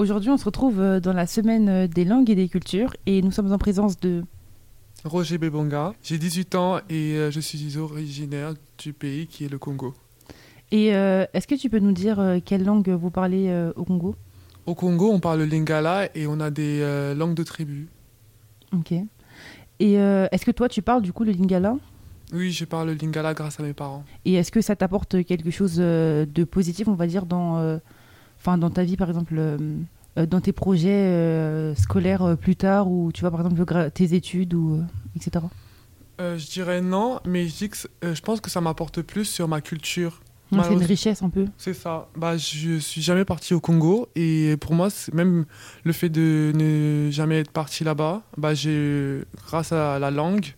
aujourd'hui, on se retrouve euh, dans la semaine euh, des langues et des cultures et nous sommes en présence de Roger Bebonga. J'ai 18 ans et euh, je suis originaire du pays qui est le Congo. Et euh, est-ce que tu peux nous dire quelle langue vous parlez euh, au Congo? Au Congo, on parle le lingala et on a des euh, langues de tribu. Ok. Et est-ce que toi, tu parles du coup le lingala? Oui, je parle le lingala grâce à mes parents. Et est-ce que ça t'apporte quelque chose de positif, on va dire, dans, euh, enfin, dans ta vie, par exemple, euh, dans tes projets euh, scolaires euh, plus tard, ou tu vois, par exemple, tes études, ou, euh, etc. Euh, je dirais non, mais je, dis que c- euh, je pense que ça m'apporte plus sur ma culture. C'est une richesse un peu. C'est ça. Bah, je suis jamais parti au Congo et pour moi, même le fait de ne jamais être parti là-bas, bah, j'ai, grâce à la langue,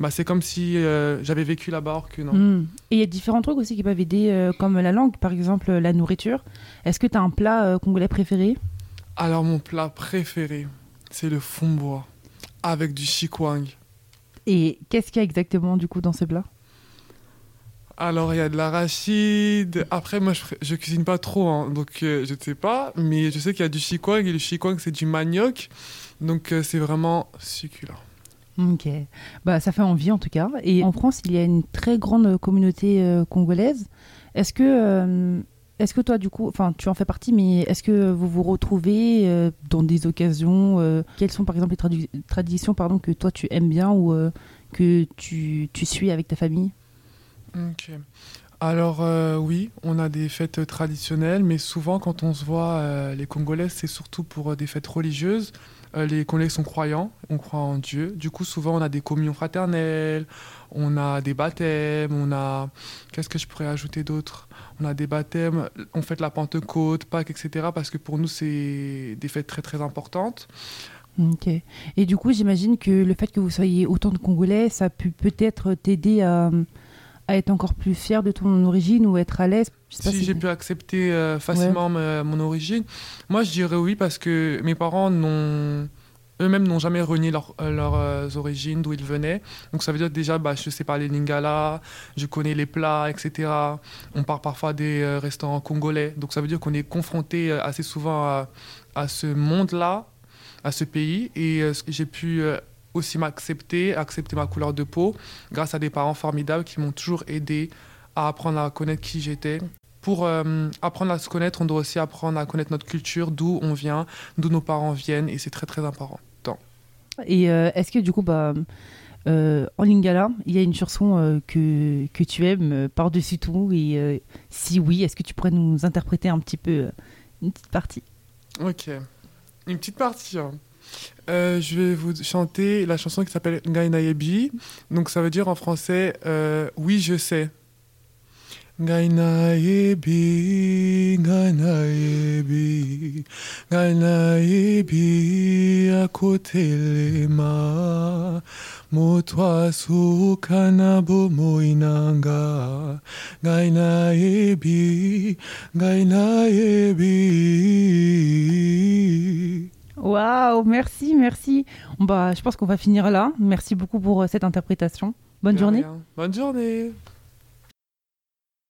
bah, c'est comme si euh, j'avais vécu là-bas alors que non. Mm. Et il y a différents trucs aussi qui peuvent aider, euh, comme la langue, par exemple, la nourriture. Est-ce que tu as un plat euh, congolais préféré? Alors, mon plat préféré, c'est le fumboa avec du chikwang. Et qu'est-ce qu'il y a exactement, du coup, dans ce plat Alors, il y a de l'arachide. Après, moi, je, je cuisine pas trop, hein, donc euh, je ne sais pas. Mais je sais qu'il y a du chikwang et le chikwang, c'est du manioc. Donc, euh, c'est vraiment succulent. Ok, bah ça fait envie en tout cas. Et en France, il y a une très grande communauté euh, congolaise. Est-ce que, est-ce que toi, du coup, enfin, tu en fais partie, mais est-ce que vous vous retrouvez euh, dans des occasions euh, Quelles sont par exemple les traditions, pardon, que toi tu aimes bien ou euh, que tu, tu suis avec ta famille? Ok. Alors euh, oui, on a des fêtes traditionnelles, mais souvent quand on se voit, euh, les Congolais, c'est surtout pour euh, des fêtes religieuses. Les Congolais sont croyants, on croit en Dieu. Du coup, souvent on a des communions fraternelles, on a des baptêmes, on a... Qu'est-ce que je pourrais ajouter d'autre? On a des baptêmes, on fête la Pentecôte, Pâques, etc. Parce que pour nous, c'est des fêtes très très importantes. Ok. Et du coup, j'imagine que le fait que vous soyez autant de Congolais, ça peut peut-être t'aider à, à être encore plus fier de ton origine ou être à l'aise. Si si- j'ai pu accepter euh, facilement ma- mon origine, moi je dirais oui parce que mes parents n'ont eux-mêmes n'ont jamais renié leur- euh, leurs euh, origines, d'où ils venaient. Donc ça veut dire déjà, bah, je sais parler lingala, je connais les plats, etc. On part parfois des restaurants congolais. Donc ça veut dire qu'on est confronté assez souvent à, à ce monde-là, à ce pays. Et euh, j'ai pu euh, aussi m'accepter, accepter ma couleur de peau, grâce à des parents formidables qui m'ont toujours aidé à apprendre à connaître qui j'étais. Pour euh, apprendre à se connaître, on doit aussi apprendre à connaître notre culture, d'où on vient, d'où nos parents viennent, et c'est très très important. Et euh, est-ce que du coup, bah, euh, en lingala, il y a une chanson que, que tu aimes par-dessus tout? Et si oui, est-ce que tu pourrais nous interpréter un petit peu une petite partie? Ok, une petite partie. hein. Euh, je vais vous chanter la chanson qui s'appelle Ngainayebi. Donc ça veut dire en français euh, Oui, je sais. Ngainayebi, Ngainayebi, Ngainayebi akotelema. Motwa sukana bomoinanga. Ngainayebi, Ngainayebi. Waouh, merci, merci. Bah, je pense qu'on va finir là. Merci beaucoup pour euh, cette interprétation. Bonne journée. rien. Bonne journée.